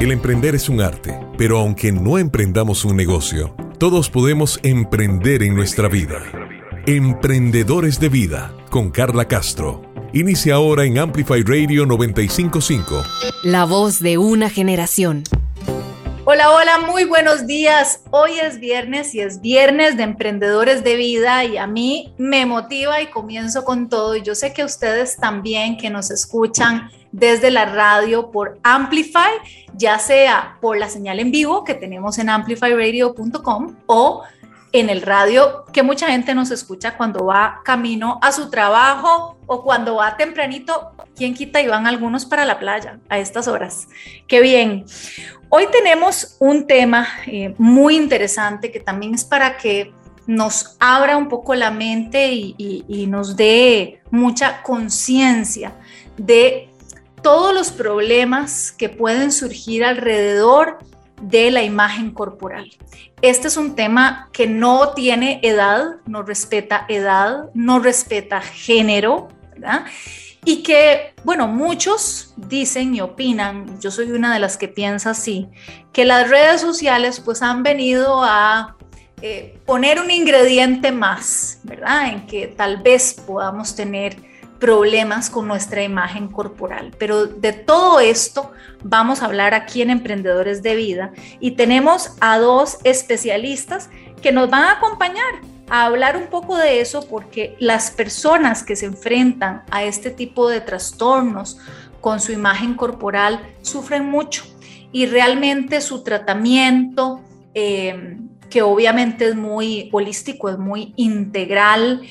El emprender es un arte, pero aunque no emprendamos un negocio, todos podemos emprender en nuestra vida. Emprendedores de Vida con Carla Castro. Inicia ahora en Amplify Radio 955. La voz de una generación. Hola, hola, muy buenos días. Hoy es viernes y es viernes de emprendedores de vida y a mí me motiva y comienzo con todo. Y yo sé que ustedes también que nos escuchan desde la radio por Amplify, ya sea por la señal en vivo que tenemos en amplifyradio.com o en el radio, que mucha gente nos escucha cuando va camino a su trabajo o cuando va tempranito, ¿quién quita? Y van algunos para la playa a estas horas. Qué bien. Hoy tenemos un tema eh, muy interesante que también es para que nos abra un poco la mente y nos dé mucha conciencia de todos los problemas que pueden surgir alrededor de la imagen corporal. Este es un tema que no tiene edad, no respeta edad, no respeta género, ¿verdad? Y que, bueno, muchos dicen y opinan, yo soy una de las que piensa así, que las redes sociales pues han venido a eh, poner un ingrediente más, ¿verdad? En que tal vez podamos tener problemas con nuestra imagen corporal. Pero de todo esto vamos a hablar aquí en Emprendedores de Vida y tenemos a dos especialistas que nos van a acompañar a hablar un poco de eso porque las personas que se enfrentan a este tipo de trastornos con su imagen corporal sufren mucho y realmente su tratamiento, eh, que obviamente es muy holístico, es muy integral,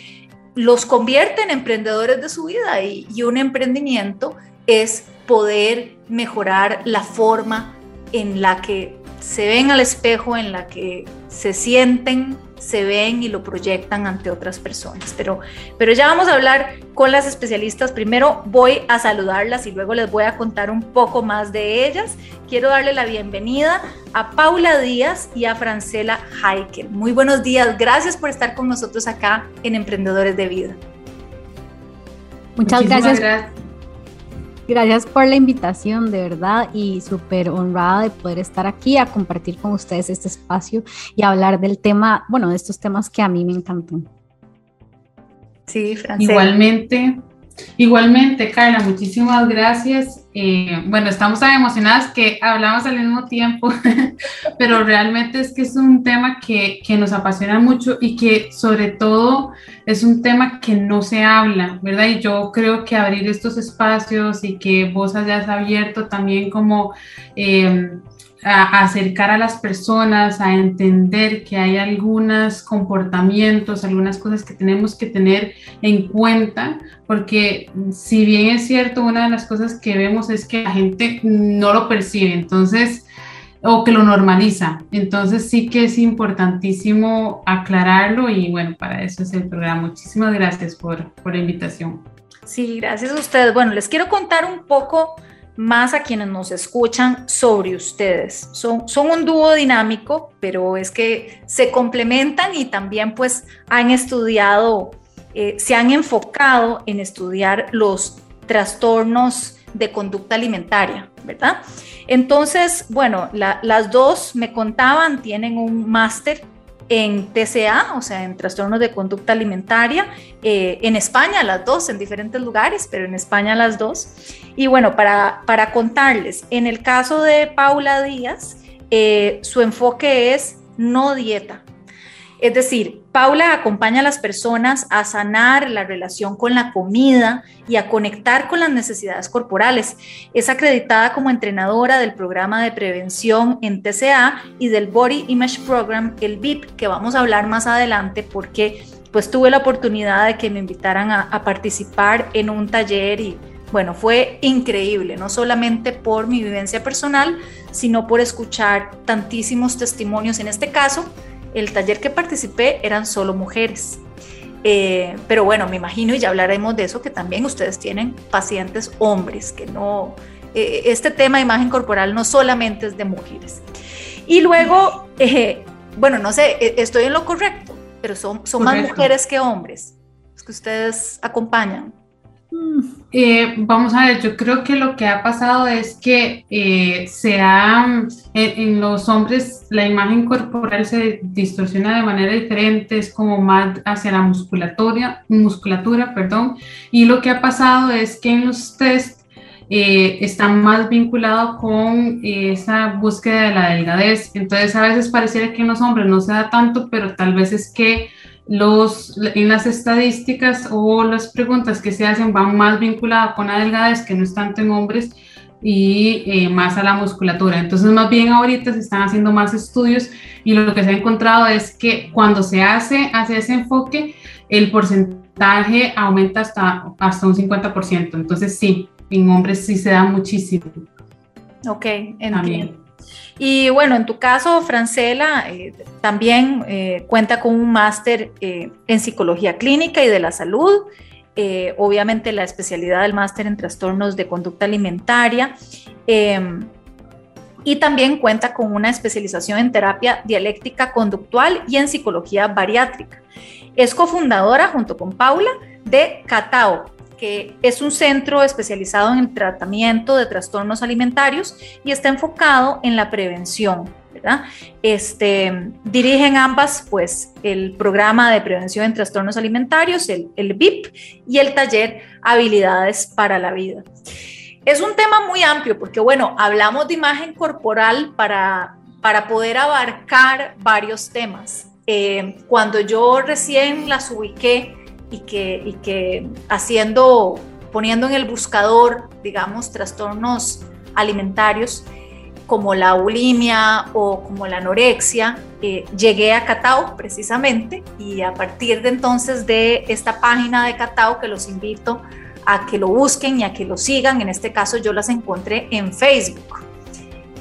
los convierte en emprendedores de su vida y, un emprendimiento es poder mejorar la forma en la que se ven al espejo, en la que se sienten, se ven y lo proyectan ante otras personas. Pero, pero ya vamos a hablar con las especialistas. Primero voy a saludarlas y luego les voy a contar un poco más de ellas. Quiero darle la bienvenida a Paula Díaz y a Francela Heikel. Muy buenos días. Gracias por estar con nosotros acá en Emprendedores de Vida. Muchas gracias. gracias. Gracias por la invitación, de verdad, y súper honrada de poder estar aquí a compartir con ustedes este espacio y hablar del tema, bueno, de estos temas que a mí me encantan. Sí, Francela. Igualmente, igualmente, Carla, muchísimas gracias eh, bueno, estamos tan emocionadas que hablamos al mismo tiempo, pero realmente es que es un tema que, que, nos apasiona mucho y que sobre todo es un tema que no se habla, ¿verdad? Y yo creo que abrir estos espacios y que vos hayas abierto también como... Eh, acercar a las personas, a entender que hay algunos comportamientos, algunas cosas que tenemos que tener en cuenta, porque si bien es cierto, una de las cosas que vemos es que la gente no lo percibe, entonces, o que lo normaliza. Entonces sí que es importantísimo aclararlo y bueno, para eso es el programa. Muchísimas gracias por, por la invitación. Sí, gracias a ustedes. Bueno, les quiero contar un poco más a quienes nos escuchan sobre ustedes. Son, son un dúo dinámico, pero es que se complementan y también pues han estudiado, eh, se han enfocado en estudiar los trastornos de conducta alimentaria, ¿verdad? Entonces, bueno, las dos me contaban, tienen un máster en TCA, o sea, en trastornos de conducta alimentaria, eh, en España las dos, en diferentes lugares, pero en España las dos. Y bueno, para, para contarles, en el caso de Paula Díaz, eh, su enfoque es no dieta, es decir, Paula acompaña a las personas a sanar la relación con la comida y a conectar con las necesidades corporales. Es acreditada como entrenadora del programa de prevención en TCA y del Body Image Program, el BIP, que vamos a hablar más adelante porque pues tuve la oportunidad de que me invitaran a, a participar en un taller y bueno, fue increíble, no solamente por mi vivencia personal, sino por escuchar tantísimos testimonios en este caso el taller que participé eran solo mujeres. Eh, pero bueno, me imagino, y ya hablaremos de eso, que también ustedes tienen pacientes hombres, que no, eh, este tema de imagen corporal no solamente es de mujeres. Y luego, eh, bueno, no sé, estoy en lo correcto, pero son, son más mujeres que hombres, es que ustedes acompañan. Eh, vamos a ver, yo creo que lo que ha pasado es que eh, se ha, en, los hombres la imagen corporal se distorsiona de manera diferente, es como más hacia la musculatura, musculatura perdón, y lo que ha pasado es que en los test eh, está más vinculado con esa búsqueda de la delgadez. Entonces a veces pareciera que en los hombres no se da tanto, pero tal vez es que los, en las estadísticas o las preguntas que se hacen van más vinculadas con la delgadez, que no es tanto en hombres, y eh, más a la musculatura. Entonces, más bien ahorita se están haciendo más estudios y lo que se ha encontrado es que cuando se hace, hace ese enfoque, el porcentaje aumenta hasta, hasta un 50%. Entonces, sí, en hombres sí se da muchísimo. Ok, entiendo. Y bueno, en tu caso, Francela, eh, también eh, cuenta con un máster eh, en psicología clínica y de la salud. obviamente la especialidad del máster en trastornos de conducta alimentaria. Em, y también cuenta con una especialización en terapia dialéctica conductual y en psicología bariátrica. Es cofundadora junto con Paula de Catao, es un centro especializado en el tratamiento de trastornos alimentarios y está enfocado en la prevención. ¿verdad? Este, dirigen ambas pues el programa de prevención en trastornos alimentarios, el, el BIP y el taller Habilidades para la Vida. Es un tema muy amplio porque, bueno, hablamos de imagen corporal para, para poder abarcar varios temas. Eh, cuando yo recién las ubiqué, y que, y que haciendo, poniendo en el buscador, digamos, trastornos alimentarios como la bulimia o como la anorexia, eh, llegué a Catao precisamente y a partir de entonces de esta página de Catao que los invito a que lo busquen y a que lo sigan, en este caso yo las encontré en Facebook,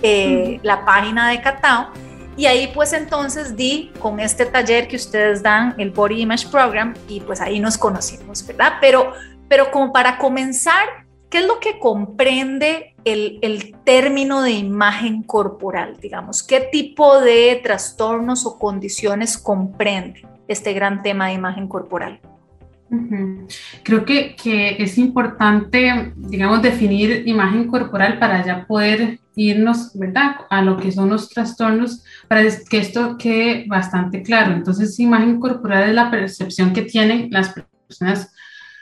eh, la página de Catao y ahí pues entonces di con este taller que ustedes dan, el Body Image Program, y pues ahí nos conocimos, ¿verdad? Pero, pero como para comenzar, ¿qué es lo que comprende el, el término de imagen corporal? Digamos, ¿qué tipo de trastornos o condiciones comprende este gran tema de imagen corporal? Creo que, que, es importante, digamos, definir imagen corporal para ya poder irnos, ¿verdad?, a lo que son los trastornos, para que esto quede bastante claro. Entonces, imagen corporal es la percepción que tienen las personas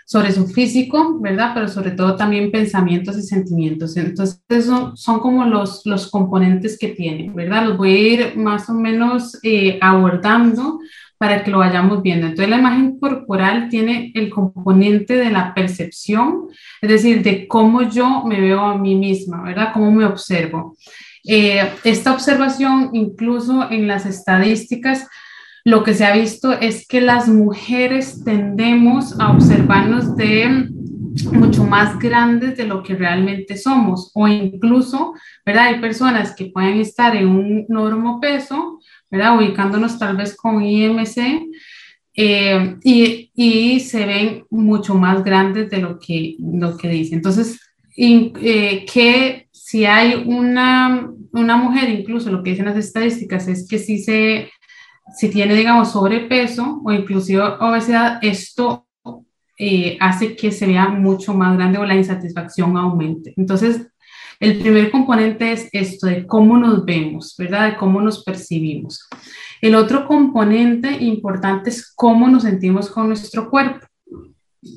sobre su físico, ¿verdad? Pero sobre todo también pensamientos y sentimientos. Entonces, son, son como los, los componentes que tienen, ¿verdad? Los voy a ir más o menos eh, abordando para que lo vayamos viendo. Entonces la imagen corporal tiene el componente de la percepción, es decir, de cómo yo me veo a mí misma, ¿verdad? Cómo me observo. Eh, esta observación, incluso en las estadísticas, lo que se ha visto es que las mujeres tendemos a observarnos de mucho más grandes de lo que realmente somos o incluso, ¿verdad? Hay personas que pueden estar en un normo peso, ¿verdad? Ubicándonos tal vez con IMC eh, y, y, se ven mucho más grandes de lo que, lo que dice. Entonces, eh, que si hay una, una mujer, incluso lo que dicen las estadísticas es que si se si tiene, digamos, sobrepeso o inclusive obesidad, esto eh, hace que se vea mucho más grande o la insatisfacción aumente. Entonces, el primer componente es esto de cómo nos vemos, ¿verdad? De cómo nos percibimos. El otro componente importante es cómo nos sentimos con nuestro cuerpo.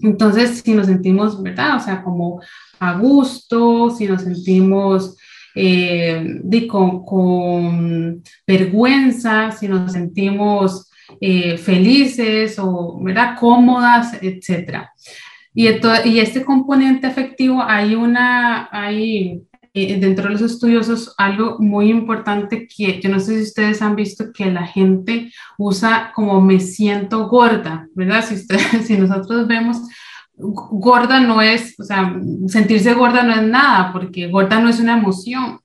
Entonces, si nos sentimos, ¿verdad? O sea, como a gusto, si nos sentimos eh, con, vergüenza, si nos sentimos eh, felices o, ¿verdad? Cómodas, etcétera. Y, y este componente afectivo hay una, hay eh, dentro de los estudiosos algo muy importante que yo no sé si ustedes han visto que la gente usa como me siento gorda, ¿verdad? Si, ustedes, si nosotros vemos, gorda no es, o sea, sentirse gorda no es nada, porque gorda no es una emoción.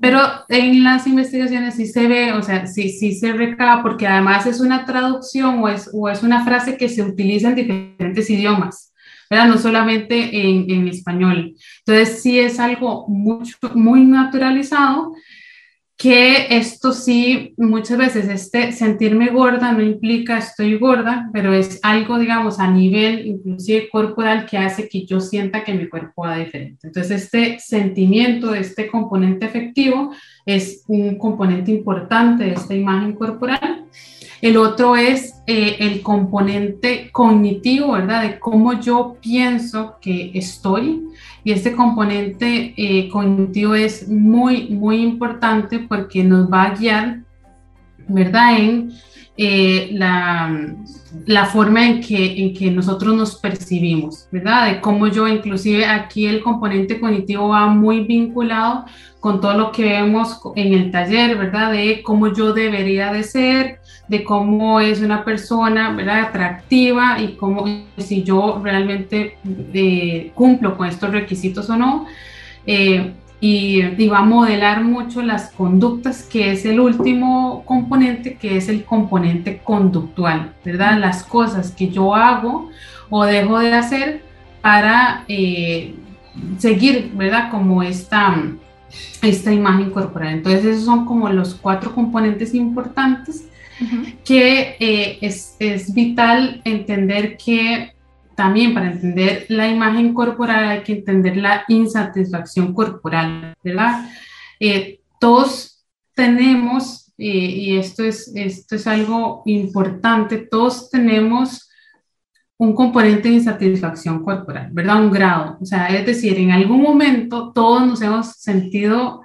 Pero en las investigaciones sí se ve, o sea, sí, sí se recaba, porque además es una traducción o es, o es una frase que se utiliza en diferentes idiomas. No solamente en, español. Entonces, sí es algo mucho, muy naturalizado que esto sí, muchas veces este sentirme gorda no implica estoy gorda, pero es algo, digamos, a nivel inclusive corporal que hace que yo sienta que mi cuerpo va diferente. Entonces, este sentimiento, este componente efectivo es un componente importante de esta imagen corporal. El otro es eh, el componente cognitivo, ¿verdad? De cómo yo pienso que estoy. Y este componente eh, cognitivo es muy, muy importante porque nos va a guiar, ¿verdad? En eh, la, la, forma en que, en que nosotros nos percibimos, ¿verdad? De cómo yo, inclusive aquí el componente cognitivo va muy vinculado con todo lo que vemos en el taller, ¿verdad? De cómo yo debería de ser, de cómo es una persona, ¿verdad? Atractiva y cómo, si yo realmente eh, cumplo con estos requisitos o no. Eh, y, y, va a modelar mucho las conductas, que es el último componente, que es el componente conductual, ¿verdad? Las cosas que yo hago o dejo de hacer para eh, seguir, ¿verdad? Como esta esta imagen corporal. Entonces esos son como los cuatro componentes importantes que eh, es, es, vital entender que también para entender la imagen corporal hay que entender la insatisfacción corporal, ¿verdad? Eh, todos tenemos, eh, y esto es, esto es algo importante, todos tenemos un componente de insatisfacción corporal, ¿verdad? Un grado. O sea, es decir, en algún momento todos nos hemos sentido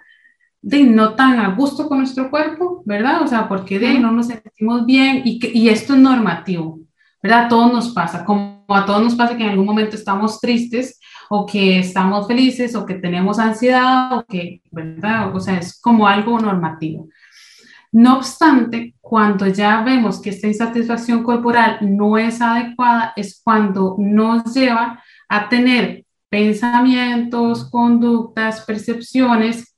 de no tan a gusto con nuestro cuerpo, ¿verdad? O sea, porque de no nos sentimos bien y, que, y esto es normativo, ¿verdad? A todos nos pasa, como a todos nos pasa que en algún momento estamos tristes o que estamos felices o que tenemos ansiedad o que, ¿verdad? O sea, es como algo normativo. No obstante, cuando ya vemos que esta insatisfacción corporal no es adecuada, es cuando nos lleva a tener pensamientos, conductas, percepciones,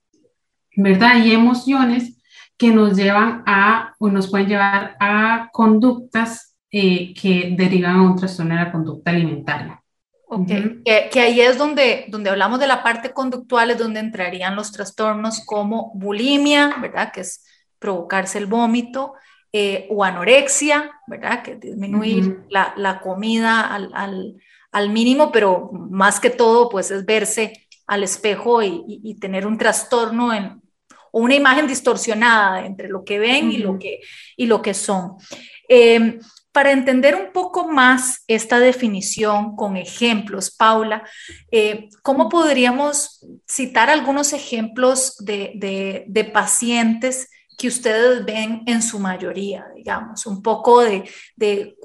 ¿verdad? Y emociones que nos llevan a, o nos pueden llevar a conductas eh, que derivan a un trastorno de la conducta alimentaria. Ok, que, que, ahí es donde, donde hablamos de la parte conductual, es donde entrarían los trastornos como bulimia, ¿verdad? Que es provocarse el vómito, eh, o anorexia, ¿verdad? Que disminuir la, la, comida al, al, al, mínimo, pero más que todo, pues es verse al espejo y, y, tener un trastorno en, o una imagen distorsionada entre lo que ven y, lo que, y lo que son. Eh, para entender un poco más esta definición con ejemplos, Paula, eh, ¿cómo podríamos citar algunos ejemplos de, de, de pacientes que ustedes ven en su mayoría, digamos, un poco de, de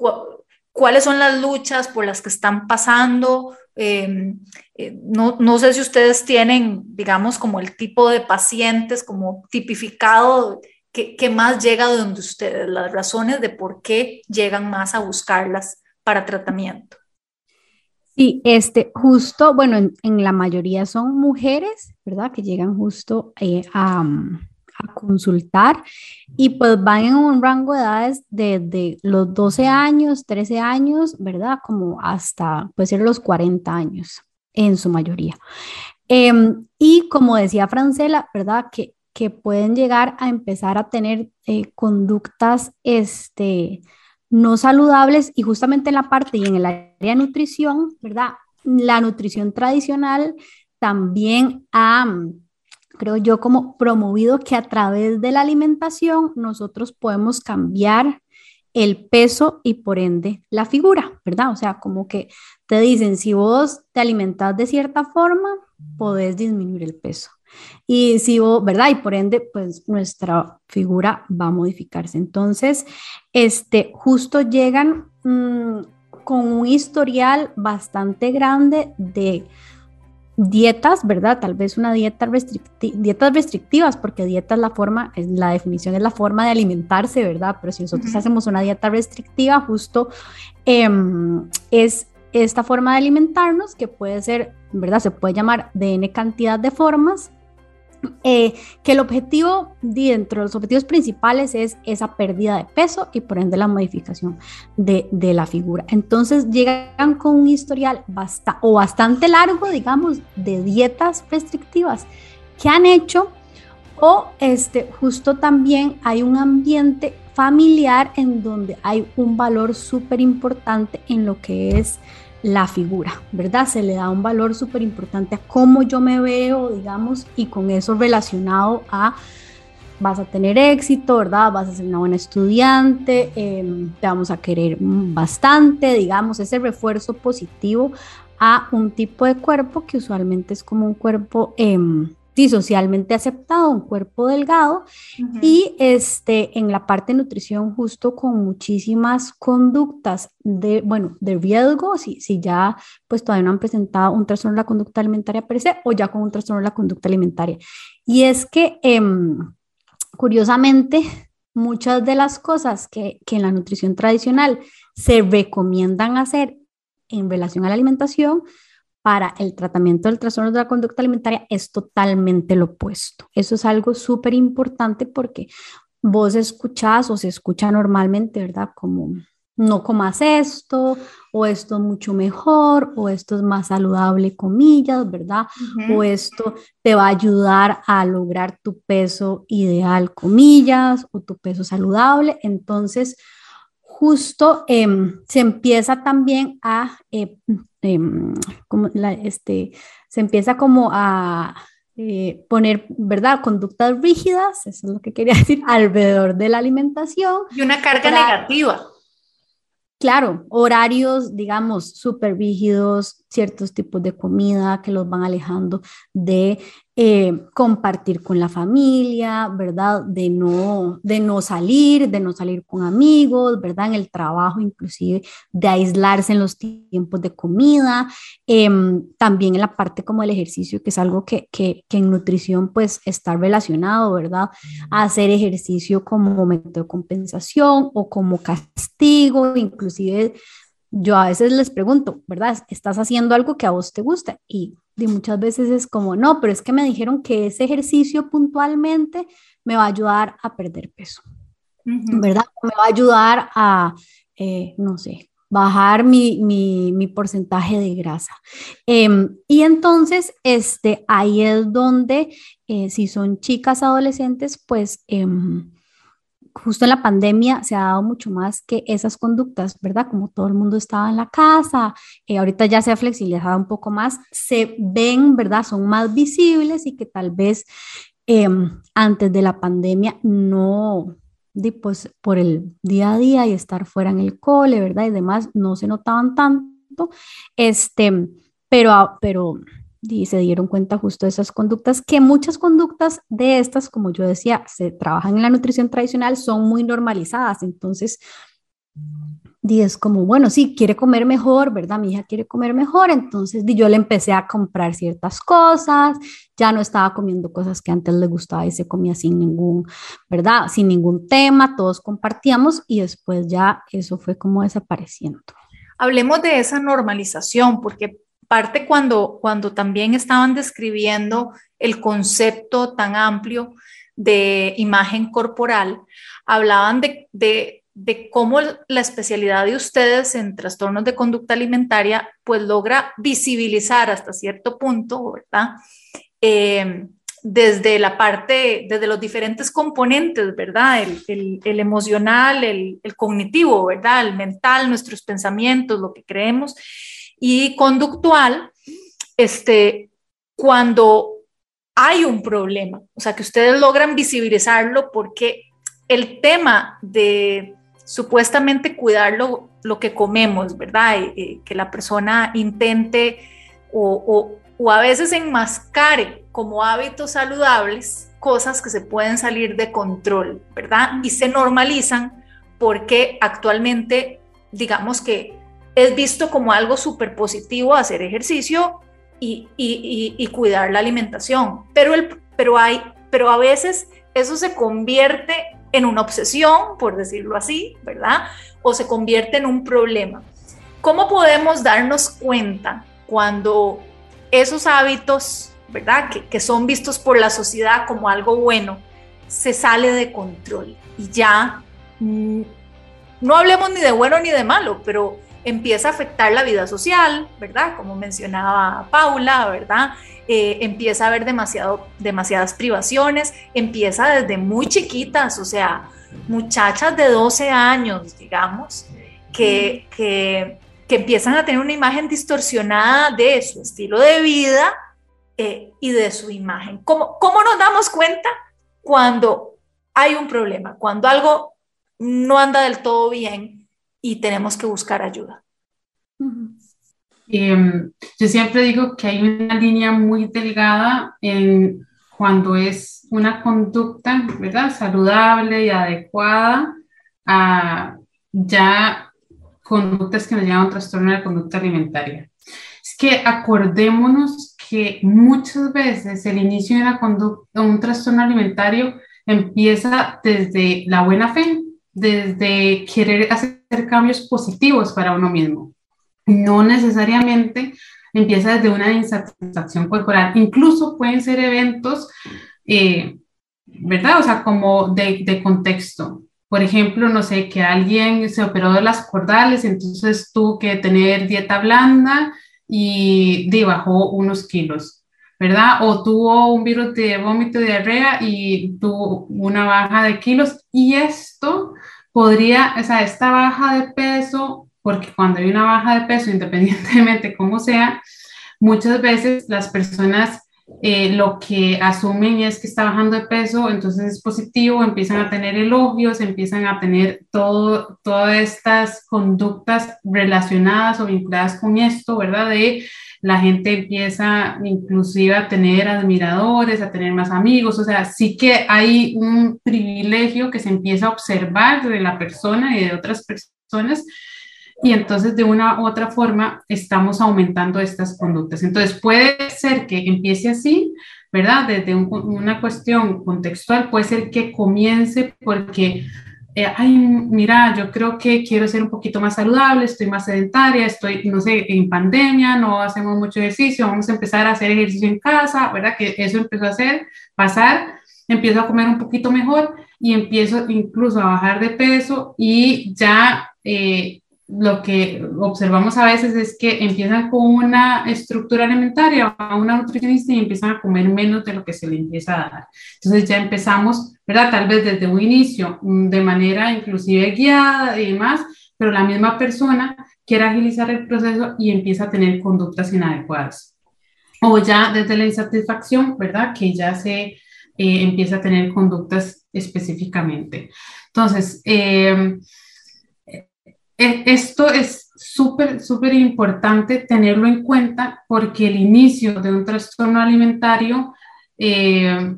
cuáles son las luchas por las que están pasando. Em, eh, no, no, sé si ustedes tienen, digamos, como el tipo de pacientes como tipificado que, que, más llega de donde ustedes, las razones de por qué llegan más a buscarlas para tratamiento. Sí, este, justo, bueno, en, en la mayoría son mujeres, ¿verdad? Que llegan justo eh, a, a consultar y pues van en un rango de edades desde los 12 años, 13 años, ¿verdad? Como hasta, puede ser los 40 años en su mayoría. Em, y como decía Francela, ¿verdad? Que, que pueden llegar a empezar a tener eh, conductas este, no saludables y justamente en la parte y en el área de nutrición, ¿verdad? La nutrición tradicional también ha creo yo, como promovido que a través de la alimentación nosotros podemos cambiar el peso y por ende la figura, ¿verdad? O sea, como que te dicen, si vos te alimentas de cierta forma, podés disminuir el peso. Y si vos, ¿verdad? Y por ende, pues nuestra figura va a modificarse. Entonces, este, justo llegan mmm, con un historial bastante grande de dietas, ¿verdad? Tal vez una dieta restrictiva, dietas restrictivas, porque dieta es la forma, la definición es la forma de alimentarse, ¿verdad? Pero si nosotros hacemos una dieta restrictiva, justo em, es esta forma de alimentarnos que puede ser, ¿verdad? Se puede llamar de N cantidad de formas, eh, que el objetivo, dentro de los objetivos principales, es esa pérdida de peso y por ende la modificación de, de la figura. Entonces llegan con un historial o bastante largo, digamos, de dietas restrictivas que han hecho O este, justo también hay un ambiente familiar en donde hay un valor súper importante en lo que es la figura, ¿verdad? Se le da un valor súper importante a cómo yo me veo, digamos, y con eso relacionado a vas a tener éxito, ¿verdad? Vas a ser una buena estudiante, em, te vamos a querer bastante, digamos, ese refuerzo positivo a un tipo de cuerpo que usualmente es como un cuerpo eh, socialmente aceptado, un cuerpo delgado y este, en la parte de nutrición justo con muchísimas conductas de, bueno, de riesgo, si, si ya pues todavía no han presentado un trastorno de la conducta alimentaria per se o ya con un trastorno de la conducta alimentaria. Y es que em, curiosamente muchas de las cosas que, que en la nutrición tradicional se recomiendan hacer en relación a la alimentación, para el tratamiento del trastorno de la conducta alimentaria es totalmente lo opuesto. Eso es algo súper importante porque vos escuchás o se escucha normalmente, ¿verdad? Como no comas esto, o esto es mucho mejor, o esto es más saludable, comillas, ¿verdad? O esto te va a ayudar a lograr tu peso ideal, comillas, o tu peso saludable. Entonces, justo em, se empieza también a, eh, em, como este, se empieza como a eh, poner, ¿verdad? Conductas rígidas, eso es lo que quería decir, alrededor de la alimentación. Y una carga negativa. Claro, horarios, digamos, súper rígidos, ciertos tipos de comida que los van alejando de eh, compartir con la familia, ¿verdad? De no, de no salir, de no salir con amigos, ¿verdad? En el trabajo inclusive, de aislarse en los tiempos de comida, em, también en la parte como el ejercicio, que es algo que, que, que, en nutrición pues está relacionado, ¿verdad? A hacer ejercicio como método de compensación o como castigo, inclusive yo a veces les pregunto, ¿verdad? ¿Estás haciendo algo que a vos te gusta? Y, muchas veces es como, no, pero es que me dijeron que ese ejercicio puntualmente me va a ayudar a perder peso, ¿verdad? Me va a ayudar a, eh, no sé, bajar mi, mi, porcentaje de grasa. Em, y entonces, este, ahí es donde, eh, si son chicas adolescentes, pues... Justo en la pandemia se ha dado mucho más que esas conductas, ¿verdad? Como todo el mundo estaba en la casa, eh, ahorita ya se ha flexibilizado un poco más, se ven, ¿verdad? Son más visibles y que tal vez em, antes de la pandemia no, pues por el día a día y estar fuera en el cole, ¿verdad? Y demás, no se notaban tanto, este, pero, pero y se dieron cuenta justo de esas conductas, que muchas conductas de estas, como yo decía, se trabajan en la nutrición tradicional, son muy normalizadas. Entonces, y es como, bueno, sí, quiere comer mejor, ¿verdad? Mi hija quiere comer mejor, entonces yo le empecé a comprar ciertas cosas, ya no estaba comiendo cosas que antes le gustaba y se comía sin ningún, ¿verdad? Sin ningún tema, todos compartíamos y después ya eso fue como desapareciendo. Hablemos de esa normalización, porque parte cuando, cuando también estaban describiendo el concepto tan amplio de imagen corporal, hablaban de, de, de, cómo la especialidad de ustedes en trastornos de conducta alimentaria pues logra visibilizar hasta cierto punto, ¿verdad? Eh, desde la parte, desde los diferentes componentes, ¿verdad? El, el, el emocional, el, el, cognitivo, ¿verdad? El mental, nuestros pensamientos, lo que creemos y conductual, este, cuando hay un problema, o sea, que ustedes logran visibilizarlo porque el tema de supuestamente cuidar lo, que comemos, ¿verdad? que la persona intente o, o, a veces enmascare como hábitos saludables cosas que se pueden salir de control, ¿verdad? Y se normalizan porque actualmente, digamos que es visto como algo súper positivo hacer ejercicio y, y, cuidar la alimentación, pero, el, pero, hay, pero a veces eso se convierte en una obsesión, por decirlo así, ¿verdad? O se convierte en un problema. ¿Cómo podemos darnos cuenta cuando esos hábitos, ¿verdad? Que, que son vistos por la sociedad como algo bueno, se sale de control y ya, mm, no hablemos ni de bueno ni de malo, pero empieza a afectar la vida social, ¿verdad? Como mencionaba Paula, ¿verdad? Eh, empieza a haber demasiado, demasiadas privaciones, empieza desde muy chiquitas, o sea, muchachas de 12 años, digamos, que, que, empiezan a tener una imagen distorsionada de su estilo de vida eh, y de su imagen. ¿Cómo, ¿Cómo nos damos cuenta cuando hay un problema, cuando algo no anda del todo bien y tenemos que buscar ayuda? Em, yo siempre digo que hay una línea muy delgada en cuando es una conducta, ¿verdad? Saludable y adecuada a ya conductas que nos llevan a un trastorno de conducta alimentaria. Es que acordémonos que muchas veces el inicio de una conducta, un trastorno alimentario empieza desde la buena fe, desde querer hacer cambios positivos para uno mismo. No necesariamente empieza desde una insatisfacción corporal. Incluso pueden ser eventos, eh, ¿verdad? O sea, como de, de, contexto. Por ejemplo, no sé, que alguien se operó de las cordales, entonces tuvo que tener dieta blanda y de bajó unos kilos, ¿verdad? O tuvo un virus de vómito y diarrea y tuvo una baja de kilos. Y esto podría, o sea, esta baja de peso, porque cuando hay una baja de peso, independientemente como sea, muchas veces las personas eh, lo que asumen es que está bajando de peso, entonces es positivo, empiezan a tener elogios, empiezan a tener todo, todas estas conductas relacionadas o vinculadas con esto, ¿verdad? De la gente empieza inclusive a tener admiradores, a tener más amigos, o sea, sí que hay un privilegio que se empieza a observar de la persona y de otras personas y entonces de una u otra forma estamos aumentando estas conductas. Entonces puede ser que empiece así, ¿verdad? Desde una cuestión contextual, puede ser que comience porque, eh, ay, mira, yo creo que quiero ser un poquito más saludable, estoy más sedentaria, estoy, no sé, en pandemia, no hacemos mucho ejercicio, vamos a empezar a hacer ejercicio en casa, ¿verdad? Que eso empezó a hacer, pasar, empiezo a comer un poquito mejor y empiezo incluso a bajar de peso y ya... Eh, lo que observamos a veces es que empiezan con una estructura alimentaria, a una nutricionista y empiezan a comer menos de lo que se le empieza a dar. Entonces ya empezamos, ¿verdad? Tal vez desde un inicio, mm, de manera inclusive guiada y demás, pero la misma persona quiere agilizar el proceso y empieza a tener conductas inadecuadas. O ya desde la insatisfacción, ¿verdad? Que ya se eh, empieza a tener conductas específicamente. Entonces, eh, esto es súper, súper importante tenerlo en cuenta porque el inicio de un trastorno alimentario eh,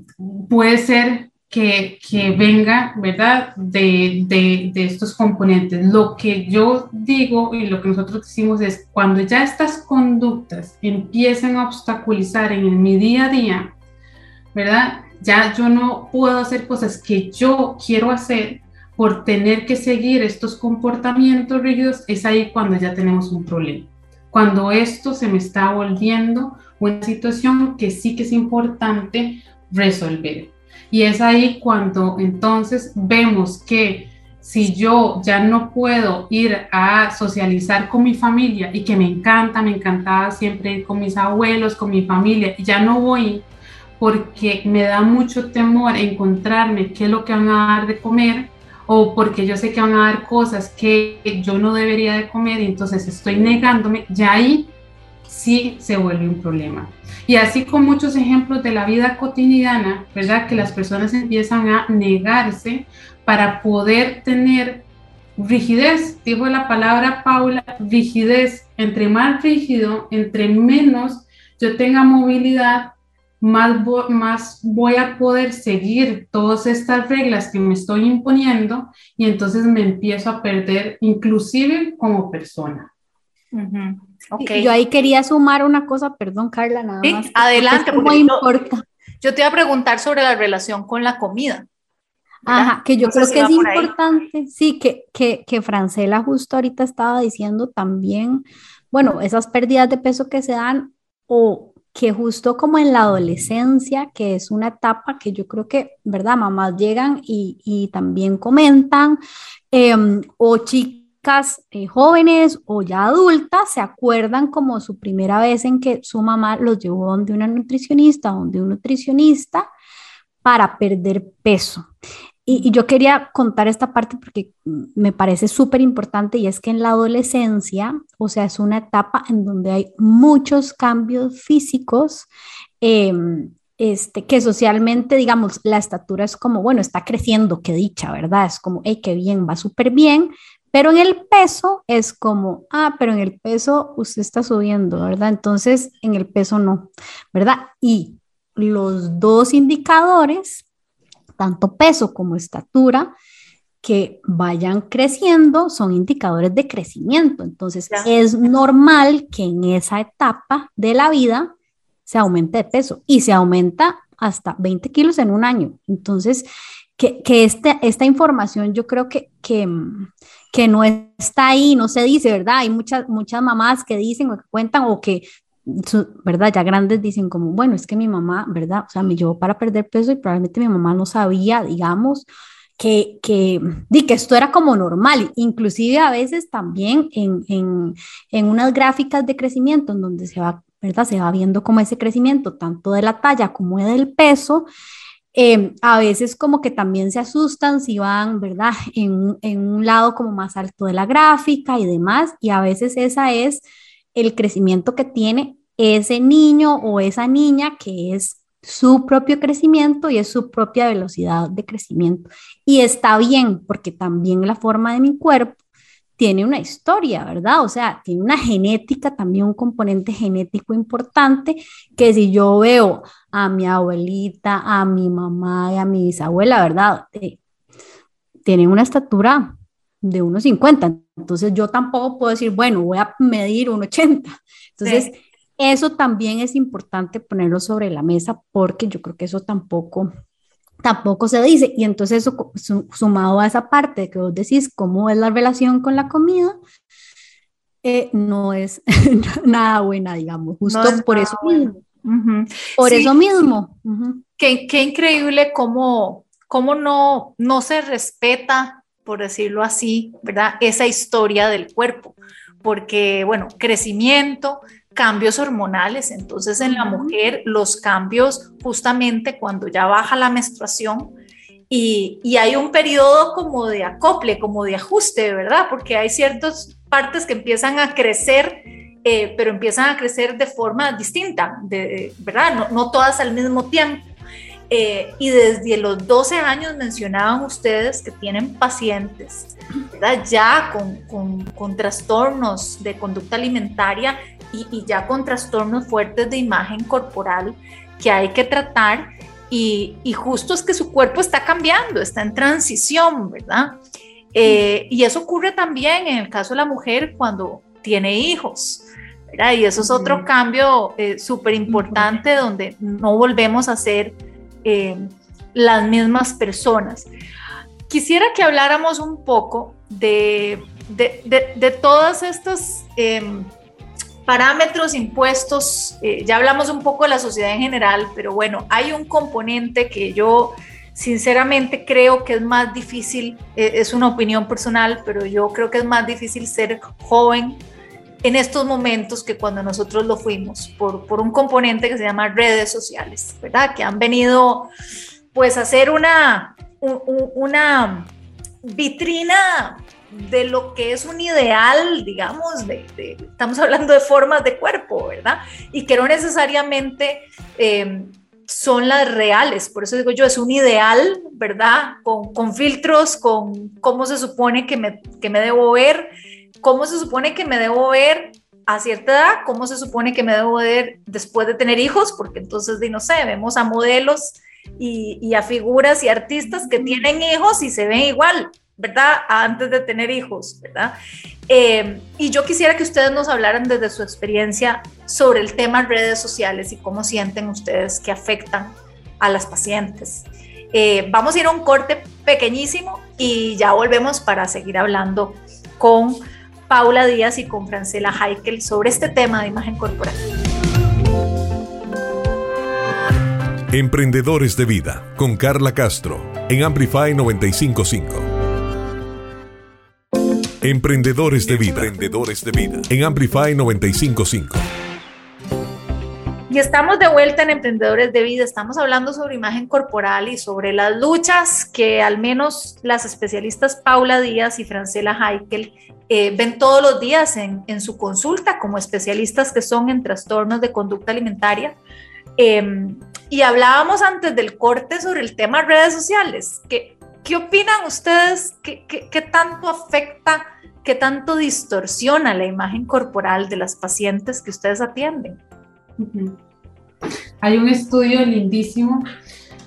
puede ser que, que, venga, ¿verdad?, de, de, de, estos componentes. Lo que yo digo y lo que nosotros decimos es, cuando ya estas conductas empiecen a obstaculizar en mi día a día, ¿verdad? Ya yo no puedo hacer cosas que yo quiero hacer, por tener que seguir estos comportamientos rígidos, es ahí cuando ya tenemos un problema. Cuando esto se me está volviendo una situación que sí que es importante resolver. Y es ahí cuando entonces vemos que si yo ya no puedo ir a socializar con mi familia y que me encanta, me encantaba siempre ir con mis abuelos, con mi familia, y ya no voy porque me da mucho temor encontrarme qué es lo que van a dar de comer, o porque yo sé que van a dar cosas que yo no debería de comer y entonces estoy negándome, ya ahí sí se vuelve un problema. Y así con muchos ejemplos de la vida cotidiana, ¿verdad? Que las personas empiezan a negarse para poder tener rigidez, dijo la palabra Paula, rigidez, entre más rígido, entre menos yo tenga movilidad, más, más voy a poder seguir todas estas reglas que me estoy imponiendo y entonces me empiezo a perder inclusive como persona. Yo ahí quería sumar una cosa, perdón Carla, nada más. Adelante, porque importa. Yo, te iba a preguntar sobre la relación con la comida. Ajá, que yo creo que es importante, sí, que, que, que Francela justo ahorita estaba diciendo también, bueno, esas pérdidas de peso que se dan o que justo como en la adolescencia, que es una etapa que yo creo que, ¿verdad? Mamás llegan y, y también comentan, em, o chicas chicas eh, jóvenes o ya adultas se acuerdan como su primera vez en que su mamá los llevó donde una nutricionista, donde un nutricionista para perder peso. Y, yo quería contar esta parte porque me parece súper importante y es que en la adolescencia, o sea, es una etapa en donde hay muchos cambios físicos. Em, este, que socialmente, digamos, la estatura es como, bueno, está creciendo, qué dicha, ¿verdad? Es como, hey, qué bien, va súper bien, pero en el peso es como, ah, pero en el peso usted está subiendo, ¿verdad? Entonces, en el peso no, ¿verdad? Y los dos indicadores, tanto peso como estatura, que vayan creciendo son indicadores de crecimiento. Entonces, es normal que en esa etapa de la vida se aumente de peso y se aumenta hasta 20 kilos en un año. Entonces, que, que este, esta información yo creo que, que, que, no está ahí, no se dice, ¿verdad? Hay muchas, muchas mamás que dicen o que cuentan o que, ¿verdad? Ya grandes dicen como, bueno, es que mi mamá, ¿verdad? O sea, me llevó para perder peso y probablemente mi mamá no sabía, digamos, que, que, que esto era como normal, inclusive a veces también en, en, en unas gráficas de crecimiento en donde se va ¿verdad? Se va viendo como ese crecimiento tanto de la talla como del peso. Em, a veces como que también se asustan si van, ¿verdad? En, en, un lado como más alto de la gráfica y demás, y a veces esa es el crecimiento que tiene ese niño o esa niña que es su propio crecimiento y es su propia velocidad de crecimiento. Y está bien, porque también la forma de mi cuerpo tiene una historia, ¿verdad? O sea, tiene una genética, también un componente genético importante, que si yo veo a mi abuelita, a mi mamá y a mi bisabuela, ¿verdad? Eh, tienen una estatura de 1,50. Entonces yo tampoco puedo decir, bueno, voy a medir 1,80. Entonces, eso también es importante ponerlo sobre la mesa porque yo creo que eso tampoco tampoco se dice. Y entonces eso sumado a esa parte que vos decís, cómo es la relación con la comida, eh, no es nada buena, digamos, justo por eso mismo. Por eso mismo. qué, qué, increíble cómo, cómo no, no se respeta, por decirlo así, ¿verdad? Esa historia del cuerpo. Porque, bueno, crecimiento, cambios hormonales. Entonces en la mujer los cambios justamente cuando ya baja la menstruación y, y, hay un periodo como de acople, como de ajuste, ¿verdad? Porque hay ciertas partes que empiezan a crecer, eh, pero empiezan a crecer de forma distinta, de, ¿verdad? No, no todas al mismo tiempo. Eh, y desde los 12 años mencionaban ustedes que tienen pacientes, ¿verdad? Ya con, con, con trastornos de conducta alimentaria y, ya con trastornos fuertes de imagen corporal que hay que tratar y, justo es que su cuerpo está cambiando, está en transición, ¿verdad? Eh, y eso ocurre también en el caso de la mujer cuando tiene hijos, ¿verdad? Y eso es otro cambio eh, súper importante donde no volvemos a ser eh, las mismas personas. Quisiera que habláramos un poco de, de, de, todas estas em, Parámetros impuestos, eh, ya hablamos un poco de la sociedad en general, pero bueno, hay un componente que yo sinceramente creo que es más difícil, eh, es una opinión personal, pero yo creo que es más difícil ser joven en estos momentos que cuando nosotros lo fuimos, por, por un componente que se llama redes sociales, ¿verdad? Que han venido pues a hacer una, una vitrina de lo que es un ideal, digamos, de, estamos hablando de formas de cuerpo, ¿verdad? Y que no necesariamente em, son las reales, por eso digo yo, es un ideal, ¿verdad? Con, filtros, con cómo se supone que me, que me debo ver, cómo se supone que me debo ver a cierta edad, cómo se supone que me debo ver después de tener hijos, porque entonces, no sé, vemos a modelos y, y a figuras y artistas que tienen hijos y se ven igual, ¿verdad? Antes de tener hijos, ¿verdad? Eh, y yo quisiera que ustedes nos hablaran desde su experiencia sobre el tema redes sociales y cómo sienten ustedes que afectan a las pacientes. Eh, vamos a ir a un corte pequeñísimo y ya volvemos para seguir hablando con Paula Díaz y con Francela Heikel sobre este tema de imagen corporal. Emprendedores de Vida con Carla Castro en Amplify 955. Emprendedores de vida. Emprendedores de vida. En Amplify 955. Y estamos de vuelta en Emprendedores de Vida. Estamos hablando sobre imagen corporal y sobre las luchas que al menos las especialistas Paula Díaz y Francela Heikel eh, ven todos los días en, su consulta como especialistas que son en trastornos de conducta alimentaria. Em, y hablábamos antes del corte sobre el tema redes sociales. ¿Qué, qué opinan ustedes? ¿Qué, qué, tanto afecta, qué tanto distorsiona la imagen corporal de las pacientes que ustedes atienden? Hay un estudio lindísimo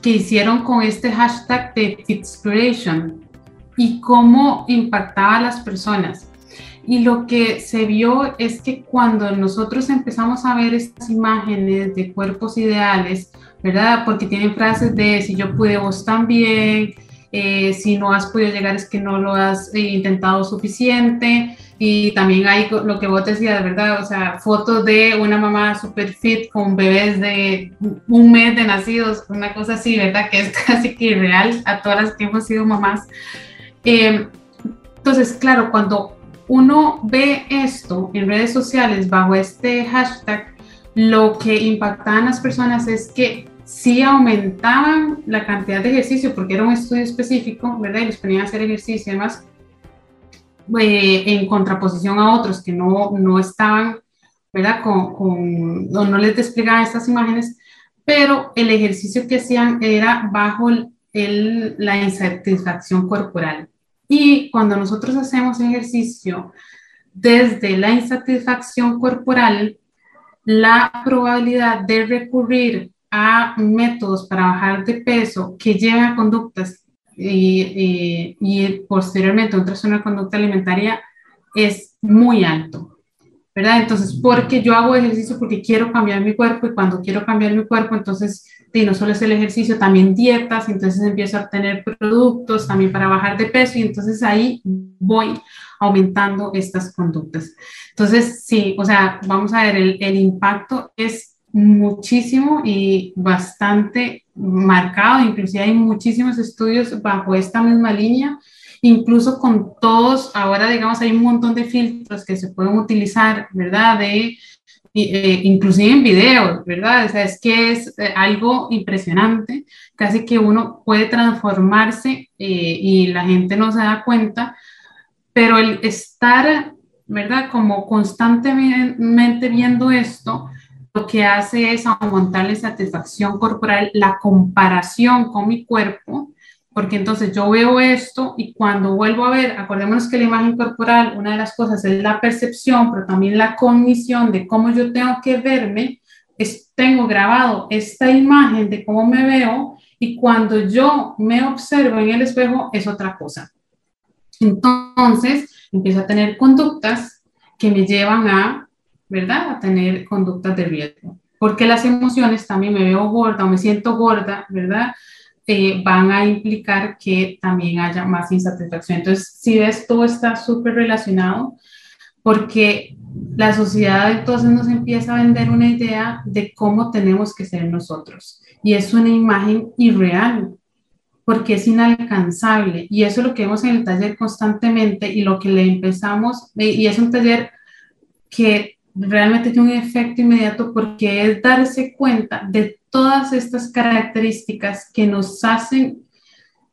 que hicieron con este hashtag de Inspiration y cómo impactaba a las personas. Y lo que se vio es que cuando nosotros empezamos a ver estas imágenes de cuerpos ideales, ¿verdad? Porque tienen frases de si yo pude, vos también, eh, si no has podido llegar es que no lo has eh, intentado suficiente, y también hay lo que vos decías, ¿verdad? O sea, fotos de una mamá super fit con bebés de un mes de nacidos, una cosa así, ¿verdad? Que es casi que irreal a todas las que hemos sido mamás. Eh, entonces, claro, cuando uno ve esto en redes sociales bajo este hashtag, lo que impactaban las personas es que sí aumentaban la cantidad de ejercicio, porque era un estudio específico, ¿verdad? Y les ponían a hacer ejercicio y demás eh, en contraposición a otros que no, no estaban, ¿verdad? Con, con, no, les desplegaban estas imágenes, pero el ejercicio que hacían era bajo el, la insatisfacción corporal. Y cuando nosotros hacemos ejercicio desde la insatisfacción corporal, la probabilidad de recurrir a métodos para bajar de peso que lleven a conductas y, y, posteriormente un trastorno de conducta alimentaria es muy alto. ¿verdad? Entonces, porque yo hago ejercicio porque quiero cambiar mi cuerpo y cuando quiero cambiar mi cuerpo, entonces, y no solo es el ejercicio, también dietas, entonces empiezo a obtener productos también para bajar de peso y entonces ahí voy aumentando estas conductas. Entonces, sí, o sea, vamos a ver, el, el impacto es muchísimo y bastante marcado, inclusive hay muchísimos estudios bajo esta misma línea, incluso con todos, ahora digamos hay un montón de filtros que se pueden utilizar, ¿verdad? De, eh, inclusive en videos, ¿verdad? O sea, es que es eh, algo impresionante, casi que uno puede transformarse eh, y la gente no se da cuenta, pero el estar, ¿verdad? Como constantemente viendo esto, lo que hace es aumentar la satisfacción corporal, la comparación con mi cuerpo, porque entonces yo veo esto y cuando vuelvo a ver, acordémonos que la imagen corporal, una de las cosas es la percepción, pero también la cognición de cómo yo tengo que verme, tengo grabado esta imagen de cómo me veo y cuando yo me observo en el espejo es otra cosa. Entonces, empiezo a tener conductas que me llevan a ¿verdad? A tener conductas de riesgo. Porque las emociones, también me veo gorda o me siento gorda, ¿verdad? Eh, van a implicar que también haya más insatisfacción. Entonces, si ves, todo está súper relacionado porque la sociedad entonces nos empieza a vender una idea de cómo tenemos que ser nosotros. Y es una imagen irreal, porque es inalcanzable. Y eso es lo que vemos en el taller constantemente y lo que le empezamos, y es un taller que realmente tiene un efecto inmediato porque es darse cuenta de todas estas características que nos hacen